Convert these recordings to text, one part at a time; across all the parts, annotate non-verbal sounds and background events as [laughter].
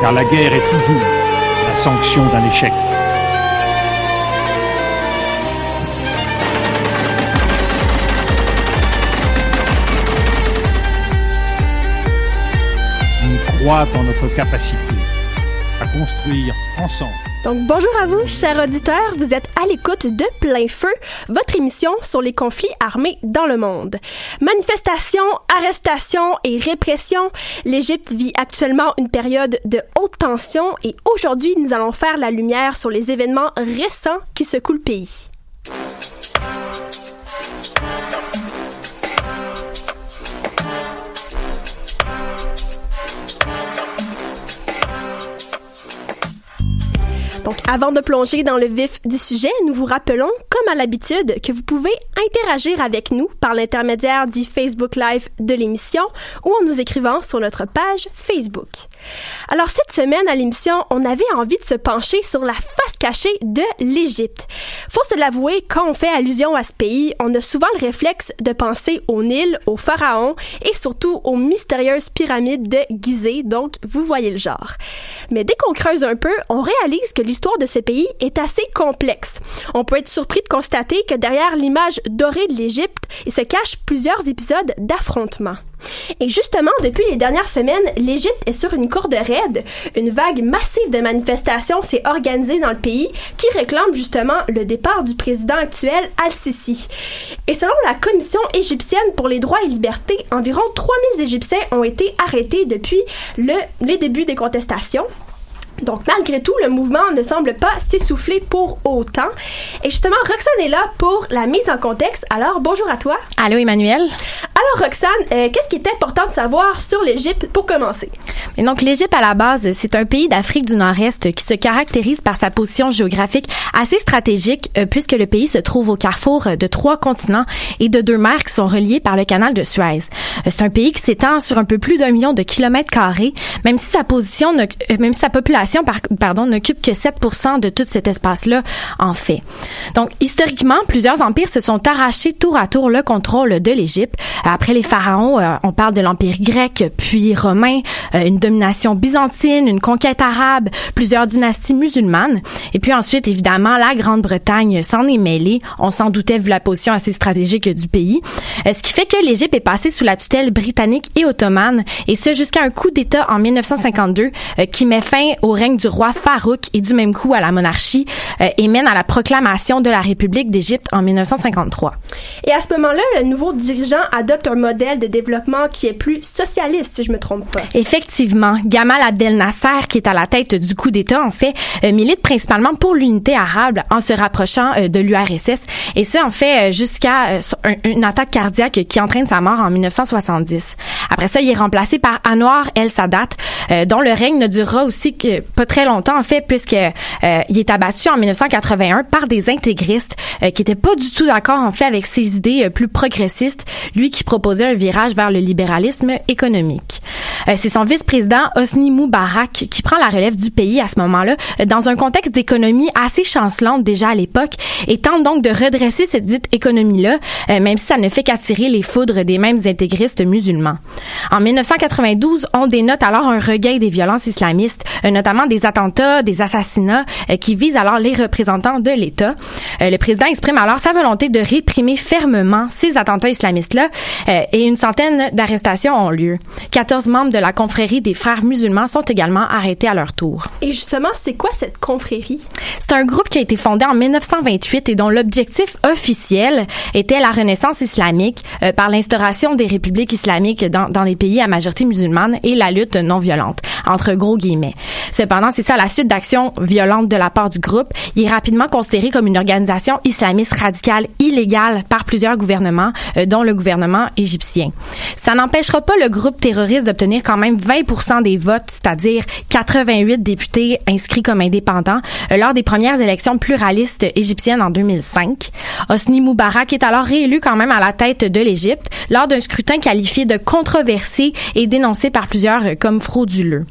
Car la guerre est toujours la sanction d'un échec. On croit en notre capacité à construire ensemble. Donc bonjour à vous, chers auditeurs, vous êtes à l'écoute de Plein Feu, votre émission sur les conflits armés dans le monde. Manifestations, arrestations et répression, l'Égypte vit actuellement une période de haute tension et aujourd'hui nous allons faire la lumière sur les événements récents qui secouent le pays. Donc, avant de plonger dans le vif du sujet, nous vous rappelons, comme à l'habitude, que vous pouvez interagir avec nous par l'intermédiaire du Facebook Live de l'émission ou en nous écrivant sur notre page Facebook. Alors, cette semaine à l'émission, on avait envie de se pencher sur la face cachée de l'Égypte. Faut se l'avouer, quand on fait allusion à ce pays, on a souvent le réflexe de penser au Nil, au pharaon et surtout aux mystérieuses pyramides de Gizeh, donc vous voyez le genre. Mais dès qu'on creuse un peu, on réalise que l'histoire de ce pays est assez complexe. On peut être surpris de constater que derrière l'image dorée de l'Égypte, il se cache plusieurs épisodes d'affrontements. Et justement, depuis les dernières semaines, l'Égypte est sur une corde raide. Une vague massive de manifestations s'est organisée dans le pays qui réclame justement le départ du président actuel Al-Sisi. Et selon la Commission égyptienne pour les droits et libertés, environ 3000 Égyptiens ont été arrêtés depuis le, les débuts des contestations. Donc, malgré tout, le mouvement ne semble pas s'essouffler pour autant. Et justement, Roxane est là pour la mise en contexte. Alors, bonjour à toi. Allô, Emmanuel. Alors, Roxane, euh, qu'est-ce qui est important de savoir sur l'Égypte pour commencer? Et donc, l'Égypte, à la base, c'est un pays d'Afrique du Nord-Est qui se caractérise par sa position géographique assez stratégique, euh, puisque le pays se trouve au carrefour de trois continents et de deux mers qui sont reliés par le canal de Suez. Euh, c'est un pays qui s'étend sur un peu plus d'un million de kilomètres carrés, même si sa position, ne, euh, même si sa population, par, pardon, n'occupe que 7 de tout cet espace-là, en fait. Donc, historiquement, plusieurs empires se sont arrachés tour à tour le contrôle de l'Égypte. Après les pharaons, euh, on parle de l'empire grec, puis romain, euh, une domination byzantine, une conquête arabe, plusieurs dynasties musulmanes. Et puis ensuite, évidemment, la Grande-Bretagne s'en est mêlée. On s'en doutait vu la position assez stratégique du pays. Euh, ce qui fait que l'Égypte est passée sous la tutelle britannique et ottomane, et ce jusqu'à un coup d'État en 1952 euh, qui met fin au règne du roi Farouk et du même coup à la monarchie euh, et mène à la proclamation de la République d'Égypte en 1953. Et à ce moment-là, le nouveau dirigeant adopte un modèle de développement qui est plus socialiste, si je me trompe pas. Effectivement, Gamal Abdel Nasser, qui est à la tête du coup d'État, en fait, euh, milite principalement pour l'unité arabe en se rapprochant euh, de l'URSS. Et ça, en fait, euh, jusqu'à euh, un- une attaque cardiaque qui entraîne sa mort en 1970. Après ça, il est remplacé par Anwar El Sadat, euh, dont le règne ne durera aussi que pas très longtemps, en fait, puisque euh, il est abattu en 1981 par des intégristes euh, qui étaient pas du tout d'accord, en fait, avec ses idées euh, plus progressistes. Lui qui proposer un virage vers le libéralisme économique. Euh, c'est son vice-président Hosni Moubarak qui prend la relève du pays à ce moment-là dans un contexte d'économie assez chancelante déjà à l'époque et tente donc de redresser cette dite économie-là, même si ça ne fait qu'attirer les foudres des mêmes intégristes musulmans. En 1992, on dénote alors un regain des violences islamistes, notamment des attentats, des assassinats qui visent alors les représentants de l'État. le président exprime alors sa volonté de réprimer fermement ces attentats islamistes-là euh, et une centaine d'arrestations ont lieu. 14 membres de la confrérie des frères musulmans sont également arrêtés à leur tour. Et justement, c'est quoi cette confrérie? C'est un groupe qui a été fondé en 1928 et dont l'objectif officiel était la renaissance islamique euh, par l'instauration des républiques islamiques dans, dans les pays à majorité musulmane et la lutte non violente, entre gros guillemets. Cependant, c'est ça, la suite d'actions violentes de la part du groupe, il est rapidement considéré comme une organisation islamiste radicale illégale par plusieurs gouvernements, euh, dont le gouvernement égyptien. Ça n'empêchera pas le groupe terroriste d'obtenir quand même 20% des votes, c'est-à-dire 88 députés inscrits comme indépendants, euh, lors des premières élections pluralistes égyptiennes en 2005. Hosni Moubarak est alors réélu quand même à la tête de l'Égypte lors d'un scrutin qualifié de controversé et dénoncé par plusieurs comme frauduleux.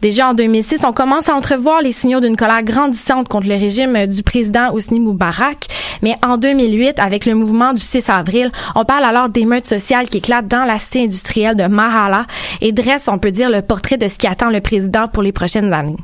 Déjà en 2006, on commence à entrevoir les signaux d'une colère grandissante contre le régime du président Hosni Moubarak, mais en 2008, avec le mouvement du 6 avril, on parle alors d'émeutes sociales qui éclatent dans la cité industrielle de Mahala et dresse, on peut dire, le portrait de ce qui attend le président pour les prochaines années.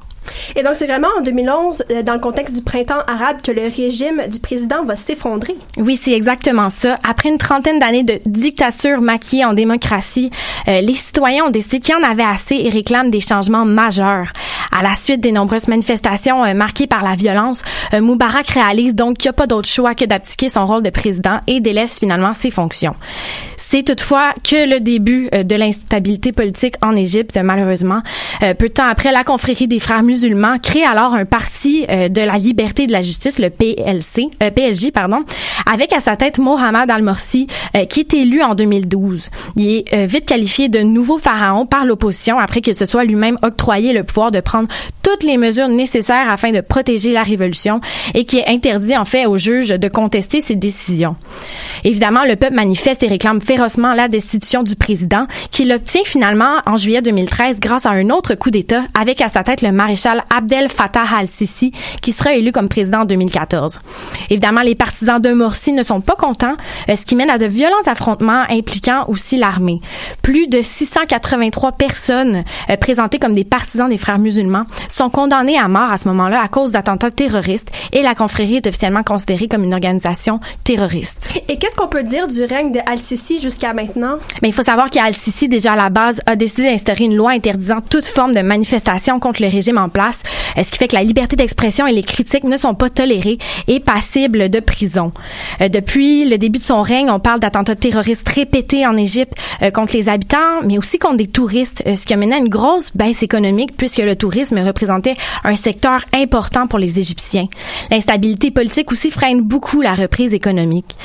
Et donc, c'est vraiment en 2011, euh, dans le contexte du printemps arabe, que le régime du président va s'effondrer. Oui, c'est exactement ça. Après une trentaine d'années de dictature maquillée en démocratie, euh, les citoyens ont décidé qu'il y en avait assez et réclament des changements majeurs. À la suite des nombreuses manifestations euh, marquées par la violence, Moubarak réalise donc qu'il n'y a pas d'autre choix que d'abdiquer son rôle de président et délaisse finalement ses fonctions. C'est toutefois que le début de l'instabilité politique en Égypte, malheureusement. peu de temps après, la confrérie des frères crée alors un parti euh, de la liberté et de la justice, le PLC, euh, PLJ, pardon, avec à sa tête Mohamed Al-Morsi, euh, qui est élu en 2012. Il est vite qualifié de nouveau pharaon par l'opposition après qu'il se soit lui-même octroyé le pouvoir de prendre toutes les mesures nécessaires afin de protéger la révolution et qui est interdit en fait aux juges de contester ses décisions. Évidemment, le peuple manifeste et réclame férocement la destitution du président, qui l'obtient finalement en juillet 2013 grâce à un autre coup d'État avec à sa tête le maréchal Abdel Fattah al-Sisi, qui sera élu comme président en 2014. Évidemment, les partisans de Morsi ne sont pas contents, euh, ce qui mène à de violents affrontements impliquant aussi l'armée. Plus de 683 personnes euh, présentées comme des partisans des frères musulmans sont condamnées à mort à ce moment-là à cause d'attentats terroristes et la confrérie est officiellement considérée comme une organisation terroriste. Et qu'est-ce qu'on peut dire du règne de Al-Sisi jusqu'à maintenant? Mais il faut savoir qu'Al-Sisi, déjà à la base, a décidé d'instaurer une loi interdisant toute forme de manifestation contre le régime en place, euh, ce qui fait que la liberté d'expression et les critiques ne sont pas tolérées et passibles de prison. Euh, depuis le début de son règne, on parle d'attentats terroristes répétés en Égypte euh, contre les habitants, mais aussi contre des touristes, ce qui a mené à une grosse baisse économique puisque le tourisme représentait un secteur important pour les Égyptiens. L'instabilité politique aussi freine beaucoup la reprise économique.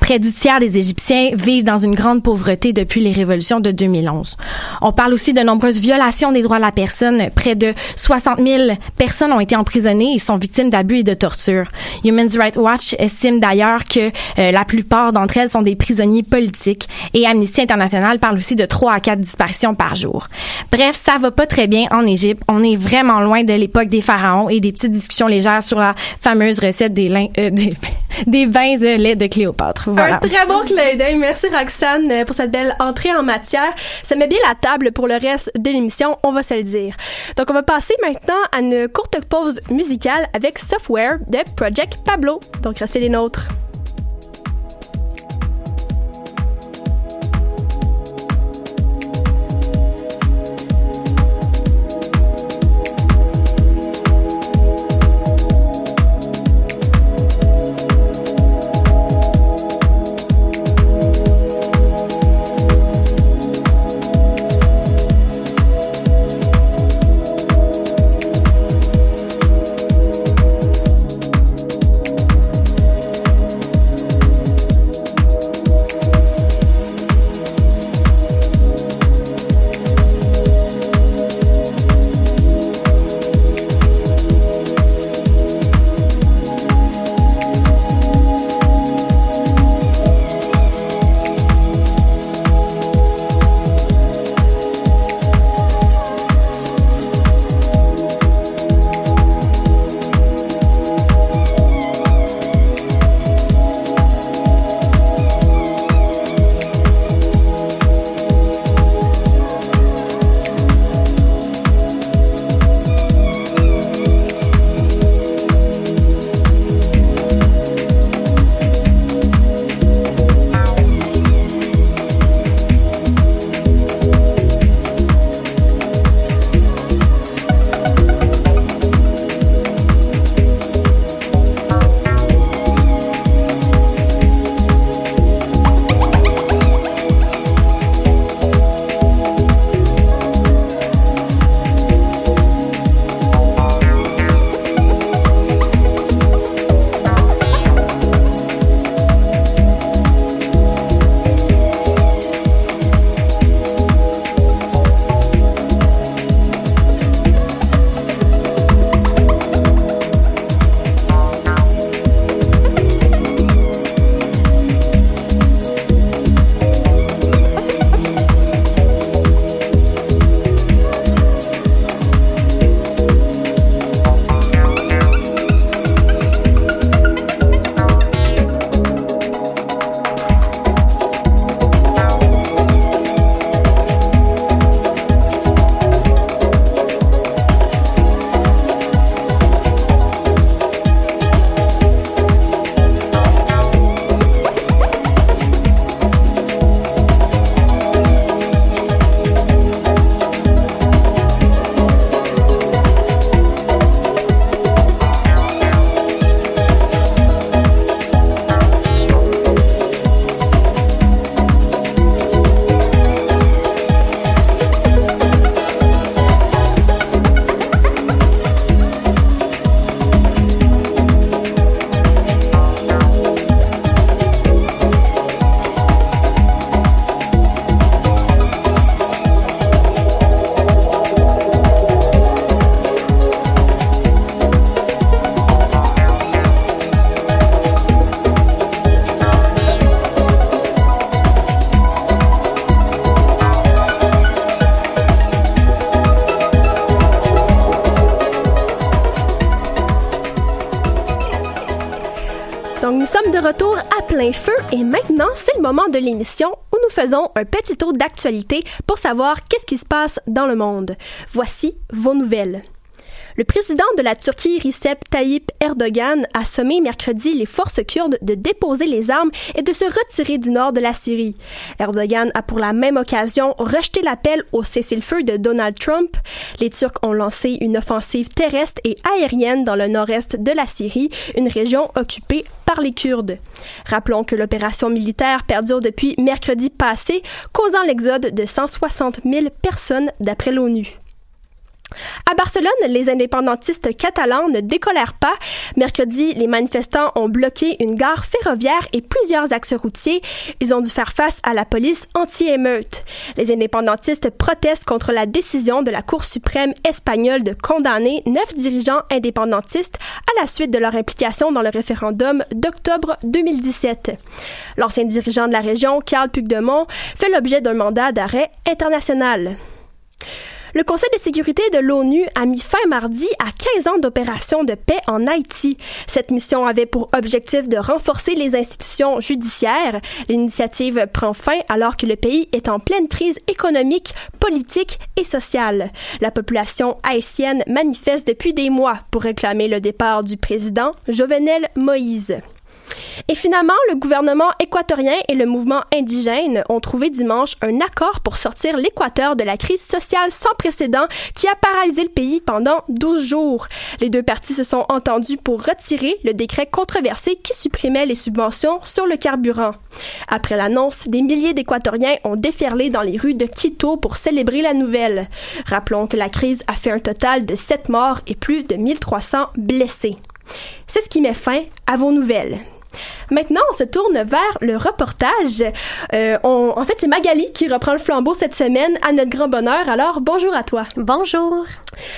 Près du tiers des Égyptiens vivent dans une grande pauvreté depuis les révolutions de 2011. On parle aussi de nombreuses violations des droits de la personne. Près de 60 000 personnes ont été emprisonnées et sont victimes d'abus et de torture. Human Rights Watch estime d'ailleurs que euh, la plupart d'entre elles sont des prisonniers politiques et Amnesty International parle aussi de 3 à 4 disparitions par jour. Bref, ça va pas très bien en Égypte. On est vraiment loin de l'époque des pharaons et des petites discussions légères sur la fameuse recette des, euh, [laughs] des, bains de lait de Cléopâtre. Un très bon clin d'œil. Merci Roxane euh, pour cette belle entrée en matière. Ça met bien la table pour le reste de l'émission, on va se le dire. Donc on va passer maintenant à une courte pause musicale avec Software de Project Pablo. Donc restez les nôtres. Et maintenant, c'est le moment de l'émission où nous faisons un petit tour d'actualité pour savoir qu'est-ce qui se passe dans le monde. Voici vos nouvelles. Le président de la Turquie, Recep Tayyip Erdogan, a sommé mercredi les forces kurdes de déposer les armes et de se retirer du nord de la Syrie. Erdogan a pour la même occasion rejeté l'appel au cessez-le-feu de Donald Trump. Les Turcs ont lancé une offensive terrestre et aérienne dans le nord-est de la Syrie, une région occupée par les Kurdes. Rappelons que l'opération militaire perdure depuis mercredi passé, causant l'exode de 160 000 personnes d'après l'ONU. À Barcelone, les indépendantistes catalans ne décolèrent pas. Mercredi, les manifestants ont bloqué une gare ferroviaire et plusieurs axes routiers. Ils ont dû faire face à la police anti-émeute. Les indépendantistes protestent contre la décision de la Cour suprême espagnole de condamner neuf dirigeants indépendantistes à la suite de leur implication dans le référendum d'octobre 2017. L'ancien dirigeant de la région, Carl Puigdemont, fait l'objet d'un mandat d'arrêt international. Le Conseil de sécurité de l'ONU a mis fin mardi à 15 ans d'opération de paix en Haïti. Cette mission avait pour objectif de renforcer les institutions judiciaires. L'initiative prend fin alors que le pays est en pleine crise économique, politique et sociale. La population haïtienne manifeste depuis des mois pour réclamer le départ du président Jovenel Moïse. Et finalement, le gouvernement équatorien et le mouvement indigène ont trouvé dimanche un accord pour sortir l'Équateur de la crise sociale sans précédent qui a paralysé le pays pendant 12 jours. Les deux parties se sont entendues pour retirer le décret controversé qui supprimait les subventions sur le carburant. Après l'annonce, des milliers d'Équatoriens ont déferlé dans les rues de Quito pour célébrer la nouvelle. Rappelons que la crise a fait un total de 7 morts et plus de 1300 blessés. C'est ce qui met fin à vos nouvelles. Maintenant, on se tourne vers le reportage. Euh, en fait, c'est Magali qui reprend le flambeau cette semaine à notre grand bonheur. Alors, bonjour à toi. Bonjour.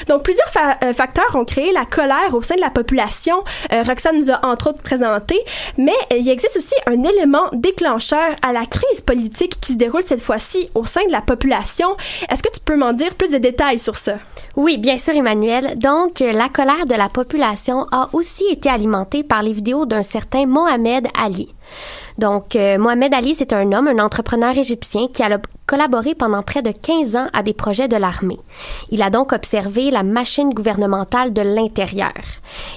Donc, plusieurs euh, facteurs ont créé la colère au sein de la population. Euh, Roxane nous a entre autres présenté, mais il existe aussi un élément déclencheur à la crise politique qui se déroule cette fois-ci au sein de la population. Est-ce que tu peux m'en dire plus de détails sur ça? Oui, bien sûr, Emmanuel. Donc, la colère de la population a aussi été alimentée par les vidéos d'un certain Mohamed Ali. Donc, euh, Mohamed Ali, c'est un homme, un entrepreneur égyptien qui a collaboré pendant près de 15 ans à des projets de l'armée. Il a donc observé la machine gouvernementale de l'intérieur.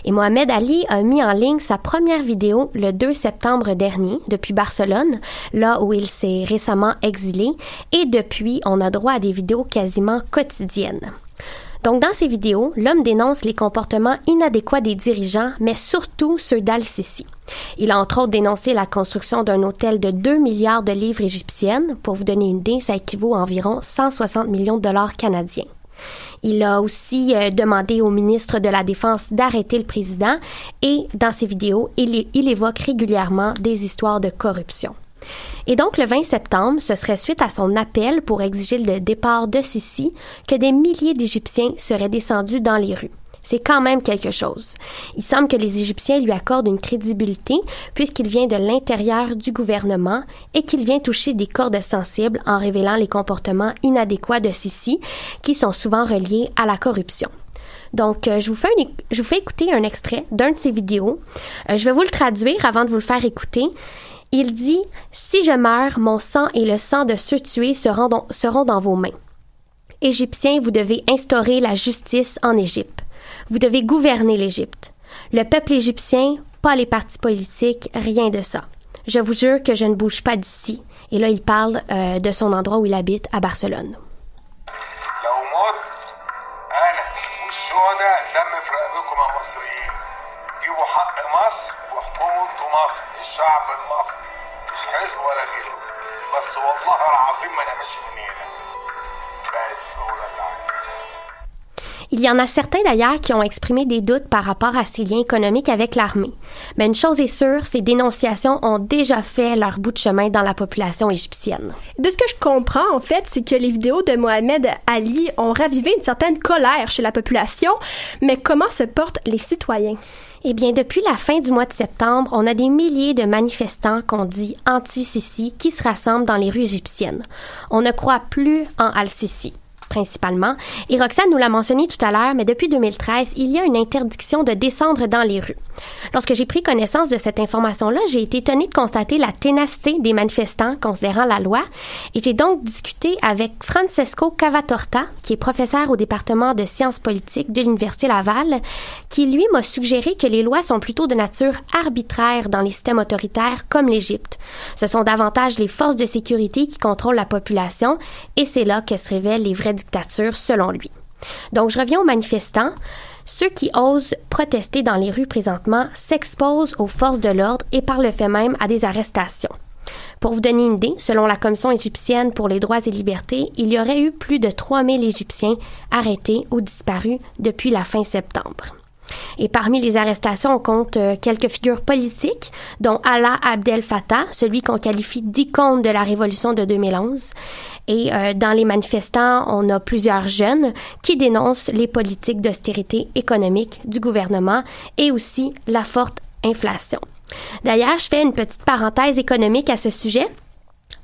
Et Mohamed Ali a mis en ligne sa première vidéo le 2 septembre dernier depuis Barcelone, là où il s'est récemment exilé, et depuis, on a droit à des vidéos quasiment quotidiennes. Donc, dans ces vidéos, l'homme dénonce les comportements inadéquats des dirigeants, mais surtout ceux d'Al-Sisi. Il a entre autres dénoncé la construction d'un hôtel de 2 milliards de livres égyptiennes. Pour vous donner une idée, ça équivaut à environ 160 millions de dollars canadiens. Il a aussi euh, demandé au ministre de la Défense d'arrêter le président et dans ses vidéos, il, il évoque régulièrement des histoires de corruption. Et donc, le 20 septembre, ce serait suite à son appel pour exiger le départ de Sisi que des milliers d'Égyptiens seraient descendus dans les rues. C'est quand même quelque chose. Il semble que les Égyptiens lui accordent une crédibilité puisqu'il vient de l'intérieur du gouvernement et qu'il vient toucher des cordes sensibles en révélant les comportements inadéquats de Sisi qui sont souvent reliés à la corruption. Donc, euh, je, vous fais je vous fais écouter un extrait d'un de ses vidéos. Euh, je vais vous le traduire avant de vous le faire écouter. Il dit Si je meurs, mon sang et le sang de ceux tués seront dans, seront dans vos mains. Égyptiens, vous devez instaurer la justice en Égypte. Vous devez gouverner l'Égypte. Le peuple égyptien, pas les partis politiques, rien de ça. Je vous jure que je ne bouge pas d'ici. Et là, il parle euh, de son endroit où il habite, à Barcelone. مختاروا مصر الشعب المصري مش حزب ولا غيره. بس والله العظيم ما أنا ماشي من هنا بس هو ده اللي عندي Il y en a certains d'ailleurs qui ont exprimé des doutes par rapport à ces liens économiques avec l'armée. Mais une chose est sûre, ces dénonciations ont déjà fait leur bout de chemin dans la population égyptienne. De ce que je comprends, en fait, c'est que les vidéos de Mohamed Ali ont ravivé une certaine colère chez la population, mais comment se portent les citoyens? Eh bien, depuis la fin du mois de septembre, on a des milliers de manifestants qu'on dit anti-Sisi qui se rassemblent dans les rues égyptiennes. On ne croit plus en Al-Sisi. Principalement. Et Roxane nous l'a mentionné tout à l'heure, mais depuis 2013, il y a une interdiction de descendre dans les rues. Lorsque j'ai pris connaissance de cette information-là, j'ai été étonnée de constater la ténacité des manifestants considérant la loi et j'ai donc discuté avec Francesco Cavatorta, qui est professeur au département de sciences politiques de l'Université Laval, qui lui m'a suggéré que les lois sont plutôt de nature arbitraire dans les systèmes autoritaires comme l'Égypte. Ce sont davantage les forces de sécurité qui contrôlent la population et c'est là que se révèlent les vraies dictatures selon lui. Donc je reviens aux manifestants. Ceux qui osent protester dans les rues présentement s'exposent aux forces de l'ordre et par le fait même à des arrestations. Pour vous donner une idée, selon la Commission égyptienne pour les droits et libertés, il y aurait eu plus de 3000 Égyptiens arrêtés ou disparus depuis la fin septembre. Et parmi les arrestations, on compte euh, quelques figures politiques, dont Allah Abdel Fattah, celui qu'on qualifie d'icône de la révolution de 2011. Et euh, dans les manifestants, on a plusieurs jeunes qui dénoncent les politiques d'austérité économique du gouvernement et aussi la forte inflation. D'ailleurs, je fais une petite parenthèse économique à ce sujet.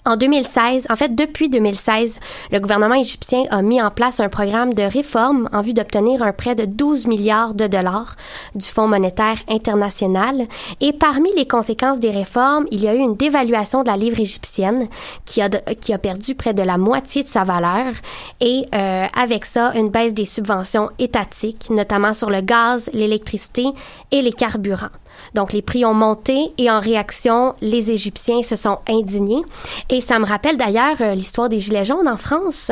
En 2016, en fait, depuis 2016, le gouvernement égyptien a mis en place un programme de réforme en vue d'obtenir un prêt de 12 milliards de dollars du Fonds monétaire international. Et parmi les conséquences des réformes, il y a eu une dévaluation de la livre égyptienne qui a, qui a perdu près de la moitié de sa valeur et euh, avec ça, une baisse des subventions étatiques, notamment sur le gaz, l'électricité et les carburants. Donc, les prix ont monté et en réaction, les Égyptiens se sont indignés. Et ça me rappelle d'ailleurs euh, l'histoire des Gilets jaunes en France.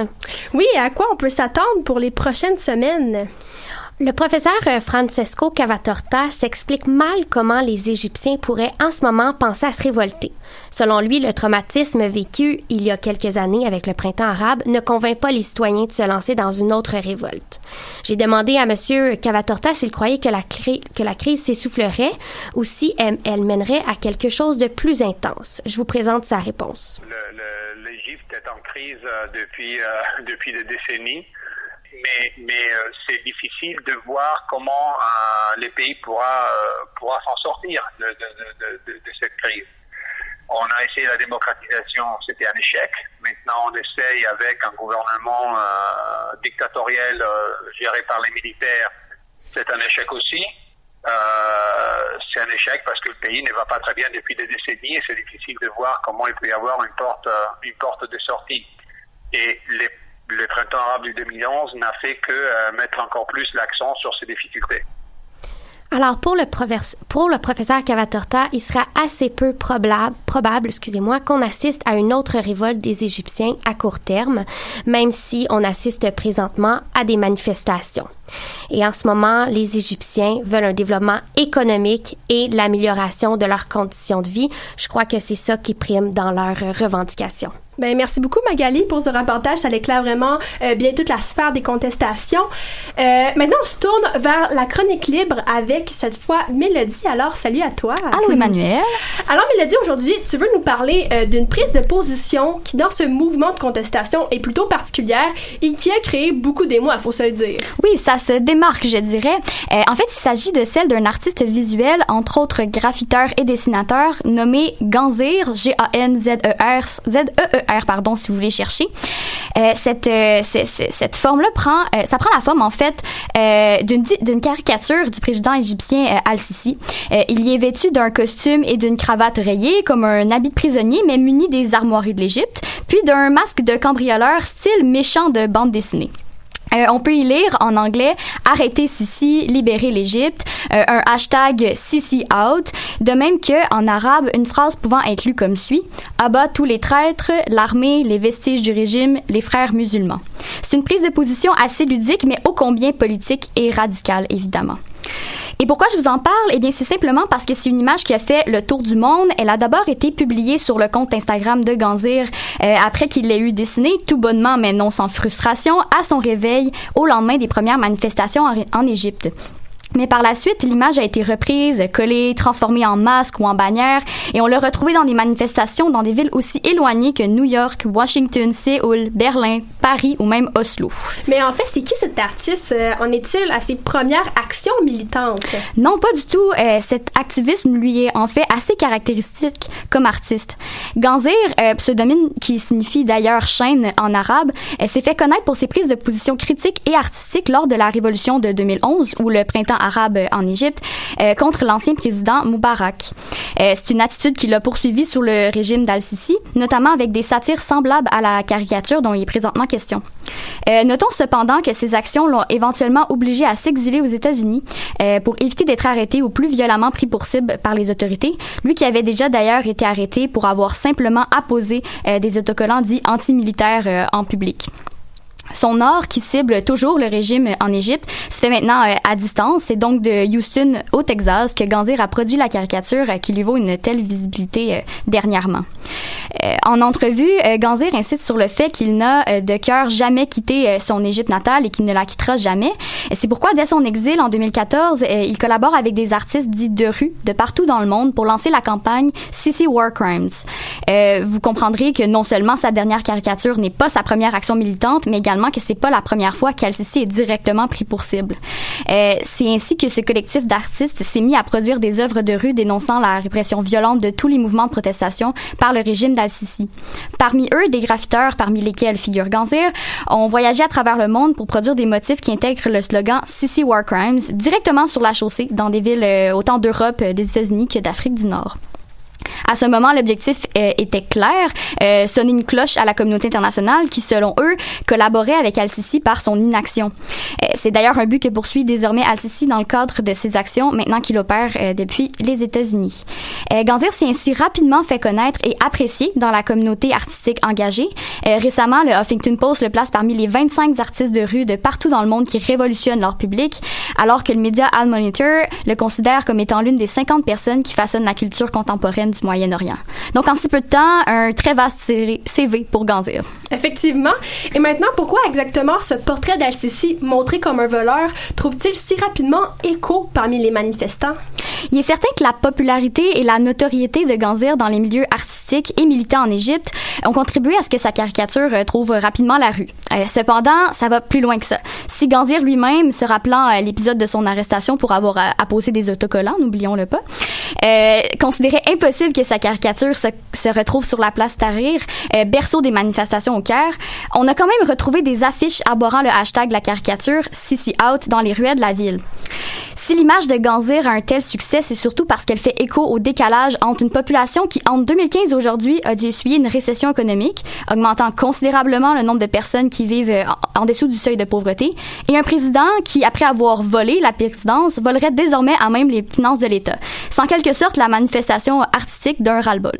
Oui, à quoi on peut s'attendre pour les prochaines semaines? Le professeur euh, Francesco Cavatorta s'explique mal comment les Égyptiens pourraient en ce moment penser à se révolter. Selon lui, le traumatisme vécu il y a quelques années avec le printemps arabe ne convainc pas les citoyens de se lancer dans une autre révolte. J'ai demandé à M. Cavatorta s'il croyait que la, crise s'essoufflerait ou si elle, mènerait à quelque chose de plus intense. Je vous présente sa réponse. L'Égypte est en crise euh, euh, [laughs] depuis des décennies mais, euh, c'est difficile de voir comment euh, les pays pourra, euh, pourra s'en sortir de, cette crise. On a essayé la démocratisation, c'était un échec. Maintenant, on essaye avec un gouvernement euh, dictatorial euh, géré par les militaires, c'est un échec aussi. C'est un échec parce que le pays ne va pas très bien depuis des décennies et c'est difficile de voir comment il peut y avoir une porte, une porte de sortie. Et les le printemps arabe du 2011 n'a fait que euh, mettre encore plus l'accent sur ces difficultés. Alors, pour le, pour le professeur Cavatorta, il sera assez peu probable, probable excusez-moi, qu'on assiste à une autre révolte des Égyptiens à court terme, même si on assiste présentement à des manifestations. Et en ce moment, les Égyptiens veulent un développement économique et l'amélioration de leurs conditions de vie. Je crois que c'est ça qui prime dans leurs revendications. Ben, merci beaucoup, Magali, pour ce reportage. Ça éclaire vraiment euh, bien toute la sphère des contestations. Euh, maintenant, on se tourne vers la chronique libre avec, cette fois, Mélodie. Alors, salut à toi. Allô, [laughs] Emmanuel. Alors, Mélodie, aujourd'hui, tu veux nous parler euh, d'une prise de position qui, dans ce mouvement de contestation, est plutôt particulière et qui a créé beaucoup d'émoi, faut se le dire. Oui, ça se démarque, je dirais. en fait, il s'agit de celle d'un artiste visuel, entre autres graffiteur et dessinateur, nommé Ganzir, G-A-N-Z-E-R, Z-E-E R, pardon, si vous voulez chercher. Euh, cette, euh, cette forme-là prend, euh, ça prend la forme, en fait, d'une caricature du président égyptien Al-Sisi. il y est vêtu d'un costume et d'une cravate rayée, comme un habit de prisonnier, mais muni des armoiries de l'Égypte, puis d'un masque de cambrioleur style méchant de bande dessinée. Euh, on peut y lire en anglais Arrêtez Sisi, libérez l'Égypte, euh, un hashtag Sisi out, de même que en arabe une phrase pouvant être lue comme suit Abat tous les traîtres, l'armée, les vestiges du régime, les frères musulmans. C'est une prise de position assez ludique, mais ô combien politique et radicale, évidemment. Et pourquoi je vous en parle? Eh bien, c'est simplement parce que c'est une image qui a fait le tour du monde. Elle a d'abord été publiée sur le compte Instagram de Ganzir euh, après qu'il l'ait eu dessiné tout bonnement, mais non sans frustration, à son réveil au lendemain des premières manifestations en Égypte. Mais par la suite, l'image a été reprise, collée, transformée en masque ou en bannière, et on l'a retrouvé dans des manifestations dans des villes aussi éloignées que New York, Washington, Séoul, Berlin, Paris ou même Oslo. Mais en fait, c'est qui cet artiste? Euh, en est-il à ses premières actions militantes? Non, pas du tout. Euh, cet activisme lui est en fait assez caractéristique comme artiste. Ganzir, euh, pseudonyme qui signifie d'ailleurs chaîne en arabe, euh, s'est fait connaître pour ses prises de position critiques et artistiques lors de la révolution de 2011 ou le printemps arabe en Égypte euh, contre l'ancien président Moubarak. Euh, c'est une attitude qu'il a poursuivie sous le régime d'Al-Sisi, notamment avec des satires semblables à la caricature dont il est présentement question. Euh, notons cependant que ces actions l'ont éventuellement obligé à s'exiler aux États-Unis pour éviter d'être arrêté ou plus violemment pris pour cible par les autorités. Lui qui avait déjà d'ailleurs été arrêté pour avoir simplement apposé des autocollants dits antimilitaires en public. Son art, qui cible toujours le régime en Égypte, se fait maintenant euh, à distance. C'est donc de Houston, au Texas, que Ganzir a produit la caricature qui lui vaut une telle visibilité euh, dernièrement. Euh, en entrevue, Ganzir insiste sur le fait qu'il n'a de cœur jamais quitté son Égypte natale et qu'il ne la quittera jamais. C'est pourquoi, dès son exil en 2014, euh, il collabore avec des artistes dits de rue de partout dans le monde pour lancer la campagne Sissy War Crimes. Vous comprendrez que non seulement sa dernière caricature n'est pas sa première action militante, mais également que c'est pas la première fois qu'Al-Sisi est directement pris pour cible. Euh, c'est ainsi que ce collectif d'artistes s'est mis à produire des œuvres de rue dénonçant la répression violente de tous les mouvements de protestation par le régime d'Al-Sisi. Parmi eux, des graffiteurs, parmi lesquels figure Ganzir, ont voyagé à travers le monde pour produire des motifs qui intègrent le slogan Sisi War Crimes directement sur la chaussée dans des villes euh, autant d'Europe, euh, des États-Unis que d'Afrique du Nord. À ce moment, l'objectif euh, était clair, euh, sonner une cloche à la communauté internationale qui, selon eux, collaborait avec Al-Sisi par son inaction. Euh, c'est d'ailleurs un but que poursuit désormais Al-Sisi dans le cadre de ses actions maintenant qu'il opère euh, depuis les États-Unis. Euh, Ganzir s'est ainsi rapidement fait connaître et apprécié dans la communauté artistique engagée. Récemment, le Huffington Post le place parmi les 25 artistes de rue de partout dans le monde qui révolutionnent leur public, alors que le média Al Monitor le considère comme étant l'une des 50 personnes qui façonnent la culture contemporaine du Moyen-Orient. Donc, en si peu de temps, un très vaste CV pour Ganzir. Effectivement. Et maintenant, pourquoi exactement ce portrait d'Al-Sisi montré comme un voleur trouve-t-il si rapidement écho parmi les manifestants? Il est certain que la popularité et la notoriété de Ganzir dans les milieux artistiques et militants en Égypte ont contribué à ce que sa caricature euh, trouve rapidement la rue. Euh, cependant, ça va plus loin que ça. Si Ganzir lui-même, se rappelant euh, l'épisode de son arrestation pour avoir apposé des autocollants, n'oublions-le pas, euh, considérait impossible que sa caricature se, se retrouve sur la place Tahrir, euh, berceau des manifestations au Caire, on a quand même retrouvé des affiches arborant le hashtag la caricature Sisi Out dans les ruelles de la ville. Si l'image de Ganzir a un tel succès, c'est surtout parce qu'elle fait écho au décalage entre une population qui, entre 2015 et aujourd'hui, a dû essuyer une récession économique, augmentant considérablement le nombre de personnes qui vivent euh, en, en dessous du seuil de pauvreté, et un président qui, après avoir volé la présidence, volerait désormais à même les finances de l'État. C'est en quelque sorte la manifestation artistique d'un ras-le-bol.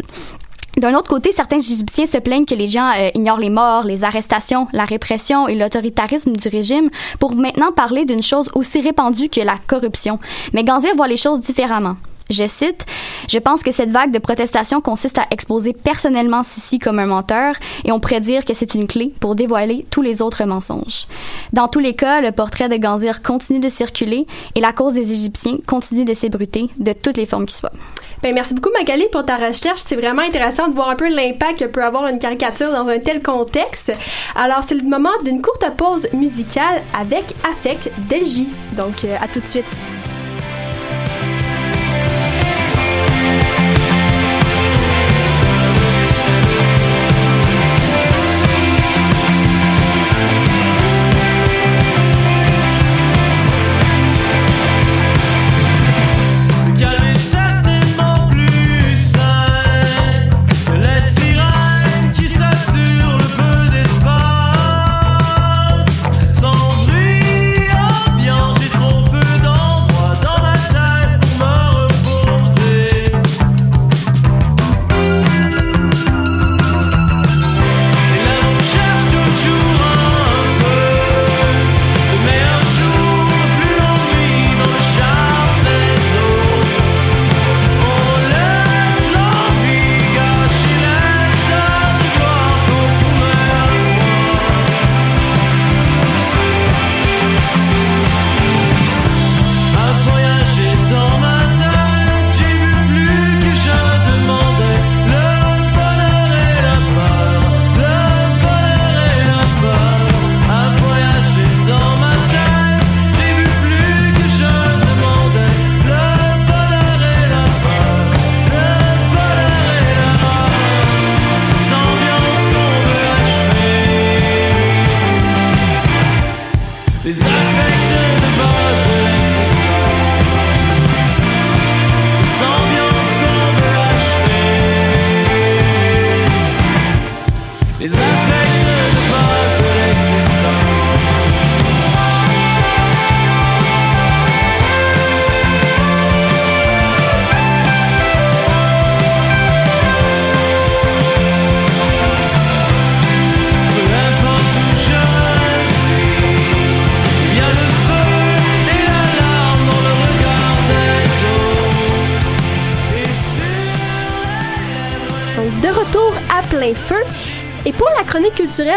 D'un autre côté, certains Égyptiens se plaignent que les gens euh, ignorent les morts, les arrestations, la répression et l'autoritarisme du régime pour maintenant parler d'une chose aussi répandue que la corruption. Mais Ganzir voit les choses différemment. Je cite, Je pense que cette vague de protestation consiste à exposer personnellement Sissi comme un menteur et on pourrait dire que c'est une clé pour dévoiler tous les autres mensonges. Dans tous les cas, le portrait de Ganzir continue de circuler et la cause des Égyptiens continue de s'ébruter de toutes les formes qui soient. Ben, merci beaucoup, Magali, pour ta recherche. C'est vraiment intéressant de voir un peu l'impact que peut avoir une caricature dans un tel contexte. Alors, c'est le moment d'une courte pause musicale avec Affect d'Elgie. Donc, euh, à tout de suite.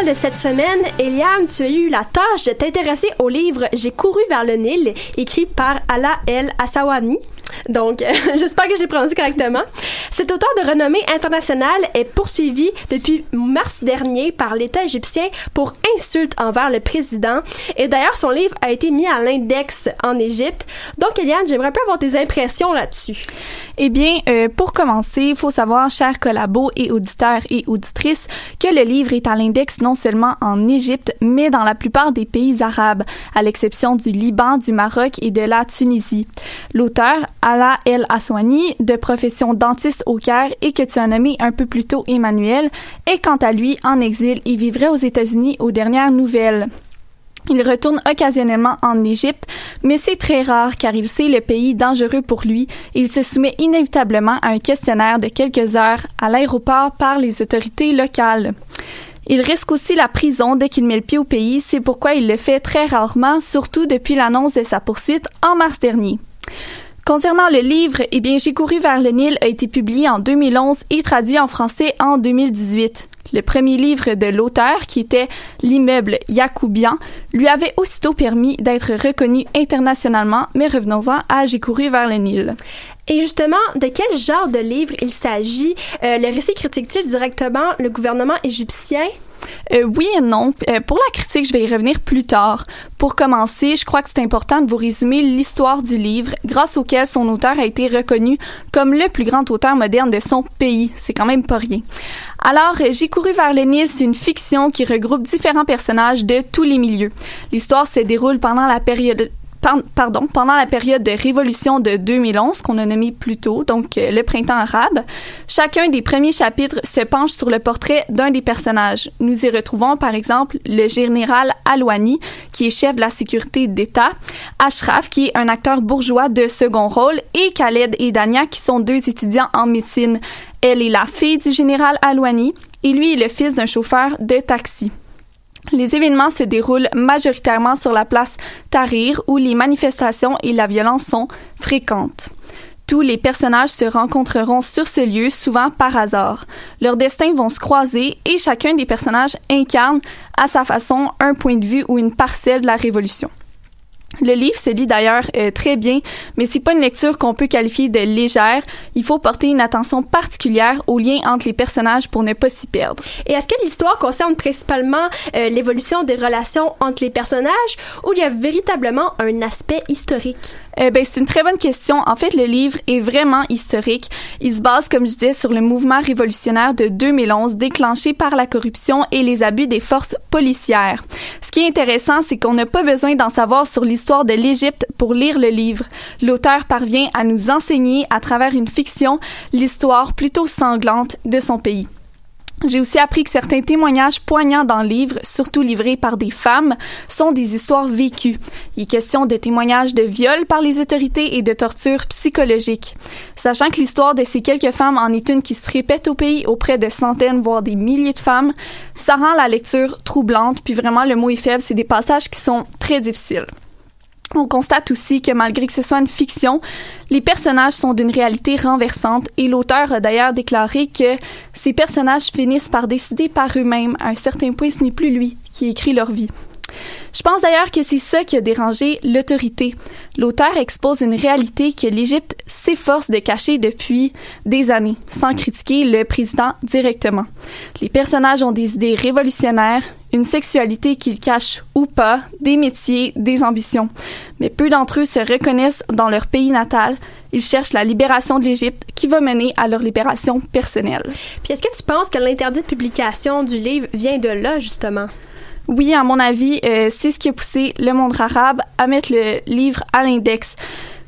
De cette semaine, Eliane, tu as eu la tâche de t'intéresser au livre J'ai couru vers le Nil, écrit par Ala El Assawani. Donc, [laughs] j'espère que j'ai prononcé correctement. Cet auteur de renommée internationale est poursuivi depuis mars dernier par l'État égyptien pour insulte envers le président. Et d'ailleurs, son livre a été mis à l'index en Égypte. Donc, Eliane, j'aimerais un peu avoir tes impressions là-dessus. Eh bien, euh, pour commencer, il faut savoir, chers collabos et auditeurs et auditrices, que le livre est à l'index non seulement en Égypte, mais dans la plupart des pays arabes, à l'exception du Liban, du Maroc et de la Tunisie. L'auteur, Ala El Aswani, de profession dentiste au Caire et que tu as nommé un peu plus tôt Emmanuel, est quant à lui en exil et vivrait aux États-Unis aux dernières nouvelles. Il retourne occasionnellement en Égypte, mais c'est très rare car il sait le pays dangereux pour lui et il se soumet inévitablement à un questionnaire de quelques heures à l'aéroport par les autorités locales. Il risque aussi la prison dès qu'il met le pied au pays, c'est pourquoi il le fait très rarement, surtout depuis l'annonce de sa poursuite en mars dernier. Concernant le livre, eh bien, J'ai couru vers le Nil a été publié en 2011 et traduit en français en 2018. Le premier livre de l'auteur, qui était L'immeuble Yacoubian, lui avait aussitôt permis d'être reconnu internationalement, mais revenons-en à J'ai couru vers le Nil. Et justement, de quel genre de livre il s'agit? Euh, le récit critique-t-il directement le gouvernement égyptien? Euh, oui et non. Euh, pour la critique, je vais y revenir plus tard. Pour commencer, je crois que c'est important de vous résumer l'histoire du livre, grâce auquel son auteur a été reconnu comme le plus grand auteur moderne de son pays. C'est quand même pas rien. Alors, euh, J'ai couru vers le Nil, une fiction qui regroupe différents personnages de tous les milieux. L'histoire se déroule pendant la période pardon, pendant la période de révolution de 2011 qu'on a nommé plus tôt, donc euh, le printemps arabe. Chacun des premiers chapitres se penche sur le portrait d'un des personnages. Nous y retrouvons par exemple le général Alouani, qui est chef de la sécurité d'État, Ashraf, qui est un acteur bourgeois de second rôle, et Khaled et Dania, qui sont deux étudiants en médecine. Elle est la fille du général Alouani, et lui est le fils d'un chauffeur de taxi. Les événements se déroulent majoritairement sur la place Tahrir où les manifestations et la violence sont fréquentes. Tous les personnages se rencontreront sur ce lieu, souvent par hasard. Leurs destins vont se croiser et chacun des personnages incarne à sa façon un point de vue ou une parcelle de la révolution. Le livre se lit d'ailleurs euh, très bien, mais c'est pas une lecture qu'on peut qualifier de légère. Il faut porter une attention particulière aux liens entre les personnages pour ne pas s'y perdre. Et est-ce que l'histoire concerne principalement euh, l'évolution des relations entre les personnages ou il y a véritablement un aspect historique? Euh, ben, c'est une très bonne question. En fait, le livre est vraiment historique. Il se base, comme je disais, sur le mouvement révolutionnaire de 2011 déclenché par la corruption et les abus des forces policières. Ce qui est intéressant, c'est qu'on n'a pas besoin d'en savoir sur l'histoire de l'Égypte pour lire le livre. L'auteur parvient à nous enseigner, à travers une fiction, l'histoire plutôt sanglante de son pays. J'ai aussi appris que certains témoignages poignants dans le livre, surtout livrés par des femmes, sont des histoires vécues. Il est question de témoignages de viol par les autorités et de torture psychologique. Sachant que l'histoire de ces quelques femmes en est une qui se répète au pays auprès de centaines, voire des milliers de femmes, ça rend la lecture troublante, puis vraiment le mot est faible, c'est des passages qui sont très difficiles. On constate aussi que malgré que ce soit une fiction, les personnages sont d'une réalité renversante et l'auteur a d'ailleurs déclaré que ces personnages finissent par décider par eux-mêmes. À un certain point, ce n'est plus lui qui écrit leur vie. Je pense d'ailleurs que c'est ça qui a dérangé l'autorité. L'auteur expose une réalité que l'Égypte s'efforce de cacher depuis des années, sans critiquer le président directement. Les personnages ont des idées révolutionnaires, une sexualité qu'ils cachent ou pas, des métiers, des ambitions. Mais peu d'entre eux se reconnaissent dans leur pays natal. Ils cherchent la libération de l'Égypte qui va mener à leur libération personnelle. Puis est-ce que tu penses que l'interdit de publication du livre vient de là, justement? Oui, à mon avis, euh, c'est ce qui a poussé le monde arabe à mettre le livre à l'index.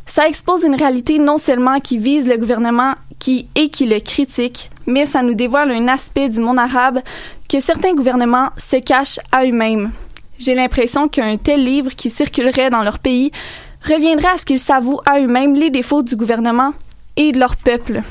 Ça expose une réalité non seulement qui vise le gouvernement qui et qui le critique, mais ça nous dévoile un aspect du monde arabe que certains gouvernements se cachent à eux-mêmes. J'ai l'impression qu'un tel livre qui circulerait dans leur pays reviendrait à ce qu'ils s'avouent à eux-mêmes les défauts du gouvernement et de leur peuple.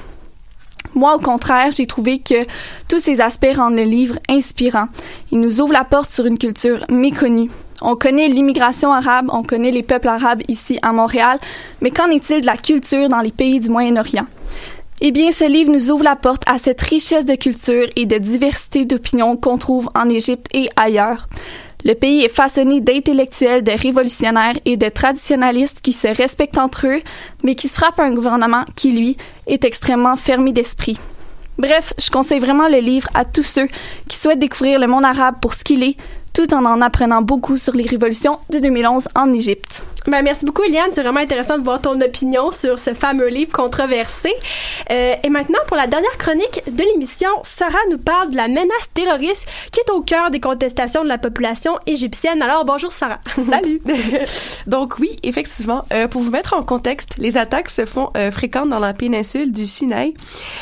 Moi, au contraire, j'ai trouvé que tous ces aspects rendent le livre inspirant. Il nous ouvre la porte sur une culture méconnue. On connaît l'immigration arabe, on connaît les peuples arabes ici à Montréal, mais qu'en est-il de la culture dans les pays du Moyen-Orient? Eh bien, ce livre nous ouvre la porte à cette richesse de culture et de diversité d'opinions qu'on trouve en Égypte et ailleurs. Le pays est façonné d'intellectuels, de révolutionnaires et de traditionalistes qui se respectent entre eux, mais qui se frappent un gouvernement qui, lui, est extrêmement fermé d'esprit. Bref, je conseille vraiment le livre à tous ceux qui souhaitent découvrir le monde arabe pour ce qu'il est, tout en en apprenant beaucoup sur les révolutions de 2011 en Égypte. Ben, merci beaucoup, Eliane. C'est vraiment intéressant de voir ton opinion sur ce fameux livre controversé. Euh, et maintenant, pour la dernière chronique de l'émission, Sarah nous parle de la menace terroriste qui est au cœur des contestations de la population égyptienne. Alors, bonjour, Sarah. [laughs] Salut. [laughs] Donc oui, effectivement, euh, pour vous mettre en contexte, les attaques se font euh, fréquentes dans la péninsule du Sinaï.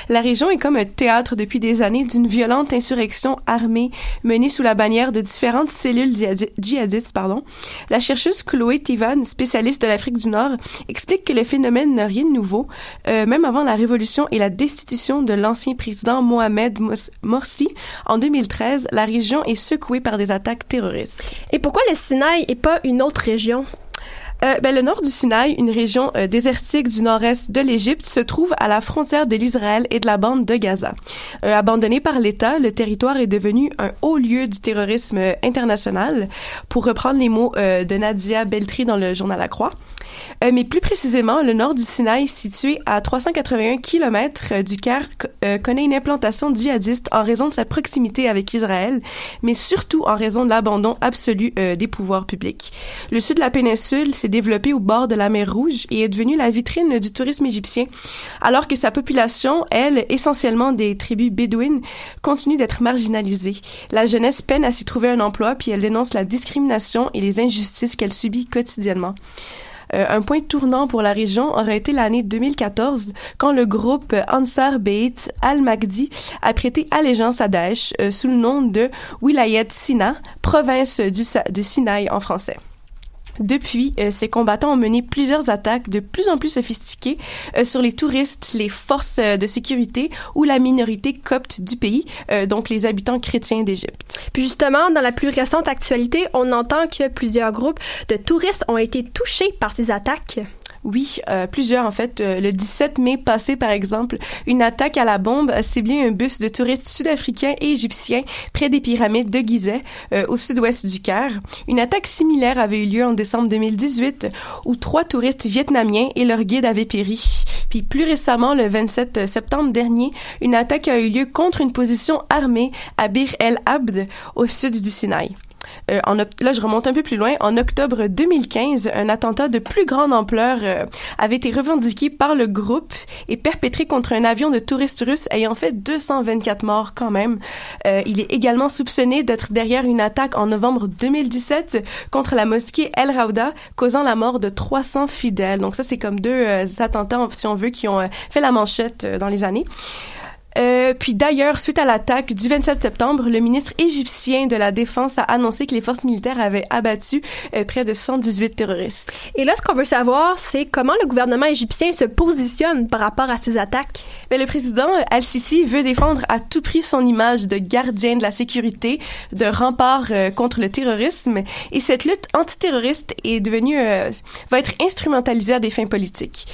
La région est comme un théâtre depuis des années d'une violente insurrection armée menée sous la bannière de différentes cellules djihadi- djihadistes. Pardon. La chercheuse Chloé Tivan, spécialiste de l'Afrique du Nord, explique que le phénomène n'a rien de nouveau. Euh, même avant la révolution et la destitution de l'ancien président Mohamed Morsi en 2013, la région est secouée par des attaques terroristes. Et pourquoi le Sinaï et pas une autre région? Euh, ben, le nord du Sinaï, une région euh, désertique du nord-est de l'Égypte, se trouve à la frontière de l'Israël et de la bande de Gaza. Euh, abandonné par l'État, le territoire est devenu un haut lieu du terrorisme international, pour reprendre les mots de Nadia Beltri dans le journal La Croix. Euh, mais plus précisément, le nord du Sinaï, situé à 381 km du Caire, euh, connaît une implantation djihadiste en raison de sa proximité avec Israël, mais surtout en raison de l'abandon absolu euh, des pouvoirs publics. Le sud de la péninsule s'est développé au bord de la mer Rouge et est devenu la vitrine du tourisme égyptien, alors que sa population, elle, essentiellement des tribus bédouines, continue d'être marginalisée. La jeunesse peine à s'y trouver un emploi, puis elle dénonce la discrimination et les injustices qu'elle subit quotidiennement. Euh, un point tournant pour la région aurait été l'année 2014, quand le groupe Ansar Beit al-Mahdi a prêté allégeance à Daesh euh, sous le nom de Wilayat Sina, province du, du Sinaï en français. Depuis, euh, ces combattants ont mené plusieurs attaques de plus en plus sophistiquées euh, sur les touristes, les forces euh, de sécurité ou la minorité copte du pays, donc les habitants chrétiens d'Égypte. Puis justement, dans la plus récente actualité, on entend que plusieurs groupes de touristes ont été touchés par ces attaques. Oui, euh, plusieurs en fait. Euh, le 17 mai passé, par exemple, une attaque à la bombe a ciblé un bus de touristes sud-africains et égyptiens près des pyramides de Gizeh, euh, au sud-ouest du Caire. Une attaque similaire avait eu lieu en décembre 2018, où trois touristes vietnamiens et leur guide avaient péri. Puis plus récemment, le 27 septembre dernier, une attaque a eu lieu contre une position armée à Bir El Abd, au sud du Sinaï. Euh, en là, je remonte un peu plus loin. En octobre 2015, un attentat de plus grande ampleur euh, avait été revendiqué par le groupe et perpétré contre un avion de touristes russes ayant fait 224 morts quand même. Euh, il est également soupçonné d'être derrière une attaque en novembre 2017 contre la mosquée El Rauda, causant la mort de 300 fidèles. Donc ça, c'est comme deux euh, attentats, si on veut, qui ont euh, fait la manchette euh, dans les années. Euh, puis d'ailleurs, suite à l'attaque du 27 septembre, le ministre égyptien de la Défense a annoncé que les forces militaires avaient abattu euh, près de 118 terroristes. Et là, ce qu'on veut savoir, c'est comment le gouvernement égyptien se positionne par rapport à ces attaques. Mais le président euh, Al-Sisi veut défendre à tout prix son image de gardien de la sécurité, de rempart euh, contre le terrorisme, et cette lutte antiterroriste est devenue euh, va être instrumentalisée à des fins politiques.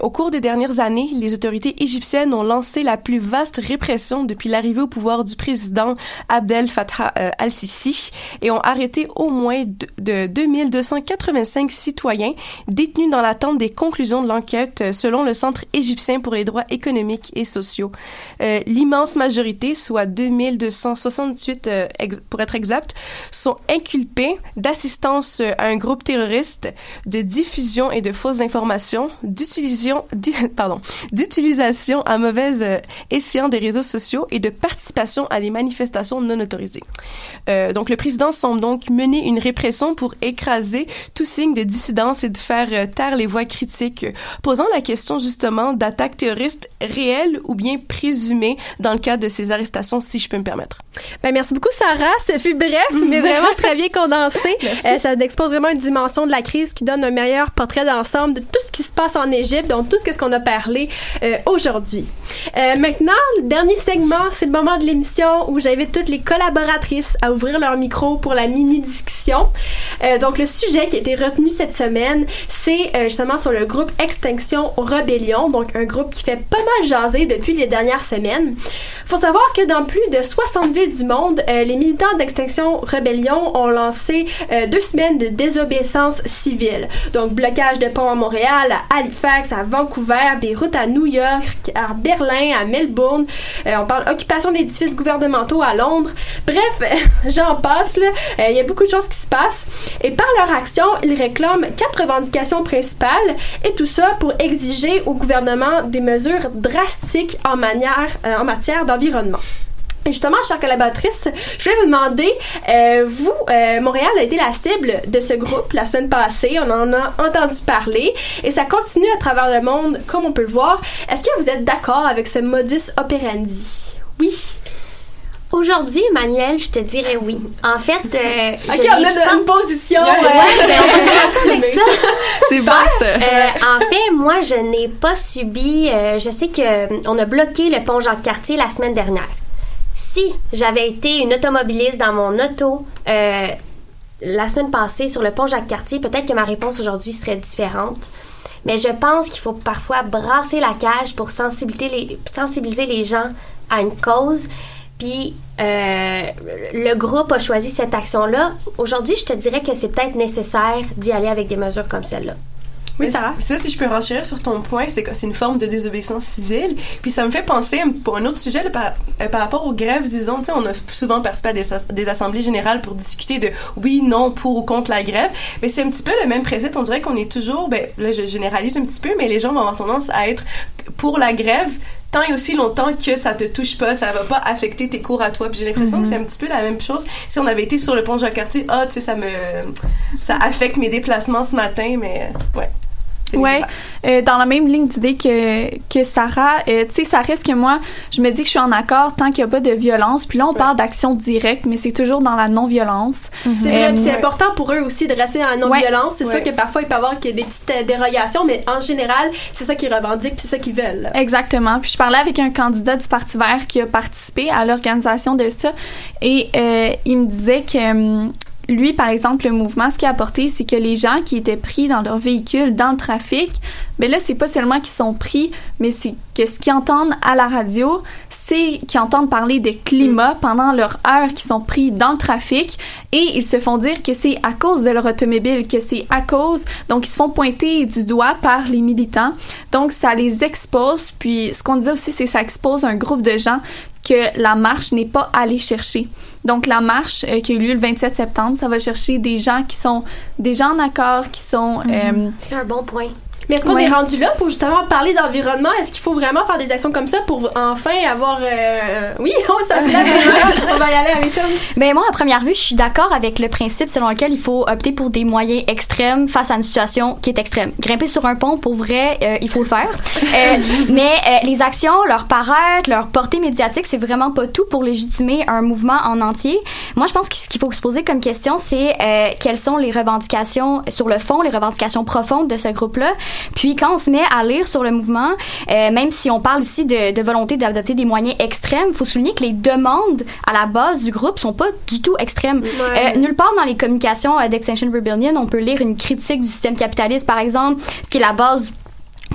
Au cours des dernières années, les autorités égyptiennes ont lancé la plus vaste répression depuis l'arrivée au pouvoir du président Abdel Fattah euh, al-Sisi et ont arrêté au moins de, de 2285 citoyens détenus dans l'attente des conclusions de l'enquête euh, selon le Centre égyptien pour les droits économiques et sociaux. Euh, L'immense majorité, soit 2268 euh, pour être exact, sont inculpés d'assistance euh, à un groupe terroriste, de diffusion et de fausses informations, d'utilisation, [laughs] d'utilisation à mauvaise euh, des réseaux sociaux et de participation à des manifestations non autorisées. Euh, donc le président semble donc mener une répression pour écraser tout signe de dissidence et de faire euh, taire les voix critiques, posant la question justement d'attaques terroristes réelles ou bien présumées dans le cadre de ces arrestations, si je peux me permettre. Ben, merci beaucoup, Sarah. Ce fut bref, [laughs] mais vraiment très bien condensé. Euh, ça expose vraiment une dimension de la crise qui donne un meilleur portrait d'ensemble de tout ce qui se passe en Égypte, donc tout ce qu'est-ce qu'on a parlé euh, aujourd'hui. Euh, maintenant, le dernier segment, c'est le moment de l'émission où j'invite toutes les collaboratrices à ouvrir leur micro pour la mini-discussion. Euh, donc, le sujet qui a été retenu cette semaine, c'est euh, justement sur le groupe Extinction Rebellion, donc un groupe qui fait pas mal jaser depuis les dernières semaines. Faut savoir que dans plus de 60 villes du monde, euh, les militants d'Extinction Rebellion ont lancé deux semaines de désobéissance civile. Donc, blocage de ponts à Montréal, à Halifax, à Vancouver, des routes à New York, à Berlin, à Melbourne. Euh, on parle occupation d'édifices gouvernementaux à Londres. Bref, [laughs] j'en passe, là. Euh, Il y a beaucoup de choses qui se passent. Et par leur action, ils réclament quatre revendications principales et tout ça pour exiger au gouvernement des mesures drastiques en, euh, en matière d'environnement. Et justement, chère collaboratrice, je vais vous demander, euh, vous, euh, Montréal a été la cible de ce groupe la semaine passée, on en a entendu parler, et ça continue à travers le monde, comme on peut le voir. Est-ce que vous êtes d'accord avec ce modus operandi? Oui. Aujourd'hui, Emmanuel, je te dirais oui. En fait, euh, [laughs] Ok, je on n'ai a de- une position. Ouais, ben, on va assumée. avec ça. [laughs] C'est bon, ça. Euh, en fait, moi, je n'ai pas subi. euh, je sais que euh, on a bloqué le pont Jacques-Cartier la semaine dernière. Si j'avais été une automobiliste dans mon auto euh, la semaine passée sur le pont Jacques-Cartier, peut-être que ma réponse aujourd'hui serait différente. Mais je pense qu'il faut parfois brasser la cage pour sensibiliser les, sensibiliser les gens à une cause. Puis euh, le groupe a choisi cette action-là. Aujourd'hui, je te dirais que c'est peut-être nécessaire d'y aller avec des mesures comme celle-là. Oui, Sarah. Ça, si je peux renchérir sur ton point, c'est que c'est une forme de désobéissance civile. Puis ça me fait penser, pour un autre sujet, là, par, euh, par rapport aux grèves, disons, tu sais, on a souvent participé à des, as- des assemblées générales pour discuter de oui, non, pour ou contre la grève. Mais c'est un petit peu le même principe. On dirait qu'on est toujours, ben là, je généralise un petit peu, mais les gens vont avoir tendance à être pour la grève tant et aussi longtemps que ça te touche pas, ça va pas affecter tes cours à toi. Puis j'ai l'impression que c'est un petit peu la même chose. Si on avait été sur le pont Jacques-Cartier, ah, tu sais, ça me, ça affecte mes déplacements ce matin, mais euh, ouais. C'est Ouais, euh, dans la même ligne d'idée que, que Sarah, euh, tu sais, ça reste que moi, je me dis que je suis en accord tant qu'il n'y a pas de violence. Puis là, on parle d'action directe, mais c'est toujours dans la non-violence. C'est vrai, Euh, puis c'est important pour eux aussi de rester dans la non-violence. C'est Ouais. sûr que parfois, il peut y avoir des petites euh, dérogations, mais en général, c'est ça qu'ils revendiquent, puis c'est ça qu'ils veulent. là. Exactement. Puis je parlais avec un candidat du Parti vert qui a participé à l'organisation de ça et euh, il me disait que hum, lui, par exemple, le mouvement, ce qu'il a apporté, c'est que les gens qui étaient pris dans leur véhicule, dans le trafic, mais là, c'est pas seulement qu'ils sont pris, mais c'est que ce qu'ils entendent à la radio, c'est qu'ils entendent parler de climat pendant leur heure qu'ils sont pris dans le trafic et ils se font dire que c'est à cause de leur automobile, que c'est à cause, donc ils se font pointer du doigt par les militants. Donc ça les expose, puis ce qu'on disait aussi, c'est que ça expose un groupe de gens que la marche n'est pas allée chercher. Donc la marche euh, qui a eu lieu le 27 septembre, ça va chercher des gens qui sont des gens en accord, qui sont... euh, C'est un bon point. Mais est-ce qu'on Ouais. est rendu là pour justement parler d'environnement? Est-ce qu'il faut vraiment faire des actions comme ça pour enfin avoir... euh, [laughs] Oui, oh, ça se lève. On va y aller avec Tom. Ben moi, à première vue, je suis d'accord avec le principe selon lequel il faut opter pour des moyens extrêmes face à une situation qui est extrême. Grimper sur un pont, pour vrai, euh, il faut le faire. Euh, [laughs] mais euh, les actions, leur paraître, leur portée médiatique, c'est vraiment pas tout pour légitimer un mouvement en entier. Moi, je pense que ce qu'il faut se poser comme question, c'est quelles sont les revendications sur le fond, les revendications profondes de ce groupe-là. Puis quand on se met à lire sur le mouvement, euh, même si on parle ici de, de volonté d'adopter des moyens extrêmes, il faut souligner que les demandes à la base du groupe sont pas du tout extrêmes. Ouais. Euh, nulle part dans les communications euh, d'Extinction Rebellion, on peut lire une critique du système capitaliste, par exemple, ce qui est la base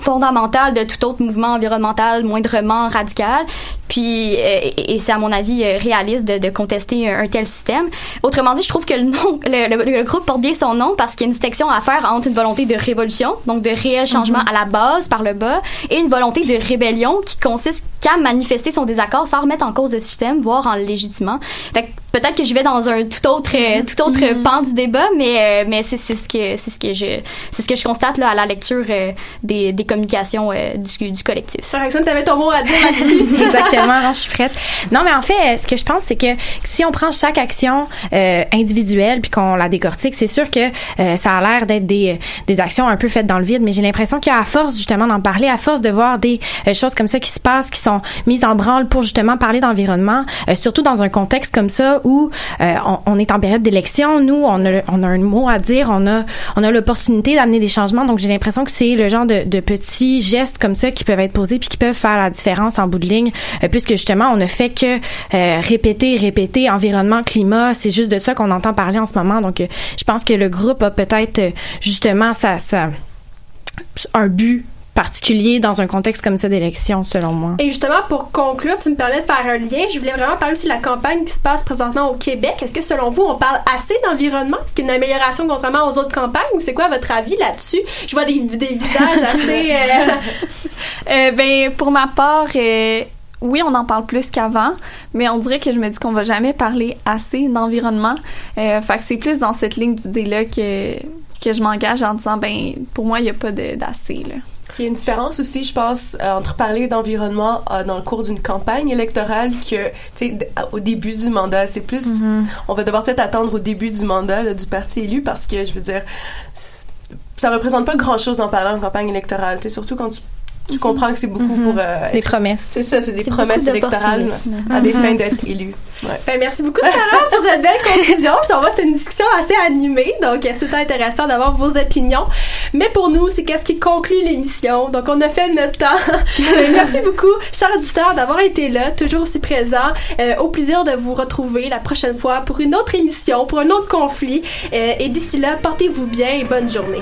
fondamentale de tout autre mouvement environnemental moindrement radical. Puis, euh, et, c'est à mon avis euh, réaliste de, de contester un, un tel système. Autrement dit, je trouve que le nom, le, le- le groupe porte bien son nom parce qu'il y a une distinction à faire entre une volonté de révolution, donc de réel changement à la base par le bas, et une volonté de rébellion qui consiste qu'à manifester son désaccord sans remettre en cause le système, voire en le légitimant. Fait que peut-être que je vais dans un tout autre, euh, tout autre pan du débat, mais, euh, mais c'est c'est ce que c'est ce que je c'est ce que je constate là à la lecture euh, des, des communications euh, du, du collectif. Par exemple, t'avais ton mot à dire là-dessus. [laughs] Exactement, non, je suis prête. Non, mais en fait, ce que je pense, c'est que si on prend chaque action euh, individuelle puis qu'on la décortique, c'est sûr que euh, ça a l'air d'être des, des actions un peu faites dans le vide, mais j'ai l'impression qu'à force justement d'en parler, à force de voir des euh, choses comme ça qui se passent, qui sont sont mises en branle pour justement parler d'environnement, euh, surtout dans un contexte comme ça où euh, on, est en période d'élection. Nous, on a, un mot à dire, on a, on a l'opportunité d'amener des changements. Donc, j'ai l'impression que c'est le genre de, petits gestes comme ça qui peuvent être posés puis qui peuvent faire la différence en bout de ligne, euh, puisque justement, on ne fait que euh, répéter, répéter environnement, climat. C'est juste de ça qu'on entend parler en ce moment. Donc, je pense que le groupe a peut-être justement ça un but particulier dans un contexte comme ça d'élection, selon moi. Et justement, pour conclure, tu me permets de faire un lien. Je voulais vraiment parler aussi de la campagne qui se passe présentement au Québec. Est-ce que selon vous, on parle assez d'environnement? Est-ce qu'il y a une amélioration contrairement aux autres campagnes? Ou c'est quoi votre avis là-dessus? Je vois des, des visages [laughs] assez... euh, Euh, ben, pour ma part, euh, oui, on en parle plus qu'avant, mais on dirait que je me dis qu'on va jamais parler assez d'environnement. Euh, fait que c'est plus dans cette ligne d'idée-là que, que je m'engage en disant, ben, pour moi, il n'y a pas d'assez, là. Il y a une différence aussi, je pense, euh, entre parler d'environnement euh, dans le cours d'une campagne électorale que, tu sais, au début du mandat. C'est plus, on va devoir peut-être attendre au début du mandat là, du parti élu parce que, je veux dire, ça représente pas grand-chose d'en parler en campagne électorale. Tu sais, surtout quand tu, tu comprends que c'est beaucoup pour euh, Des promesses. C'est ça, c'est des promesses électorales à des Mhm. fins d'être élu. Ouais. Ben, merci beaucoup, Sarah, pour cette belle conclusion. C'était une discussion assez animée, donc euh, c'était intéressant d'avoir vos opinions. Mais pour nous, c'est qu'est-ce qui conclut l'émission? Donc, on a fait notre temps. [laughs] Euh, merci beaucoup, chers auditeurs, d'avoir été là, toujours aussi présents. Euh, au plaisir de vous retrouver la prochaine fois pour une autre émission, pour un autre conflit. Euh, et d'ici là, portez-vous bien et bonne journée.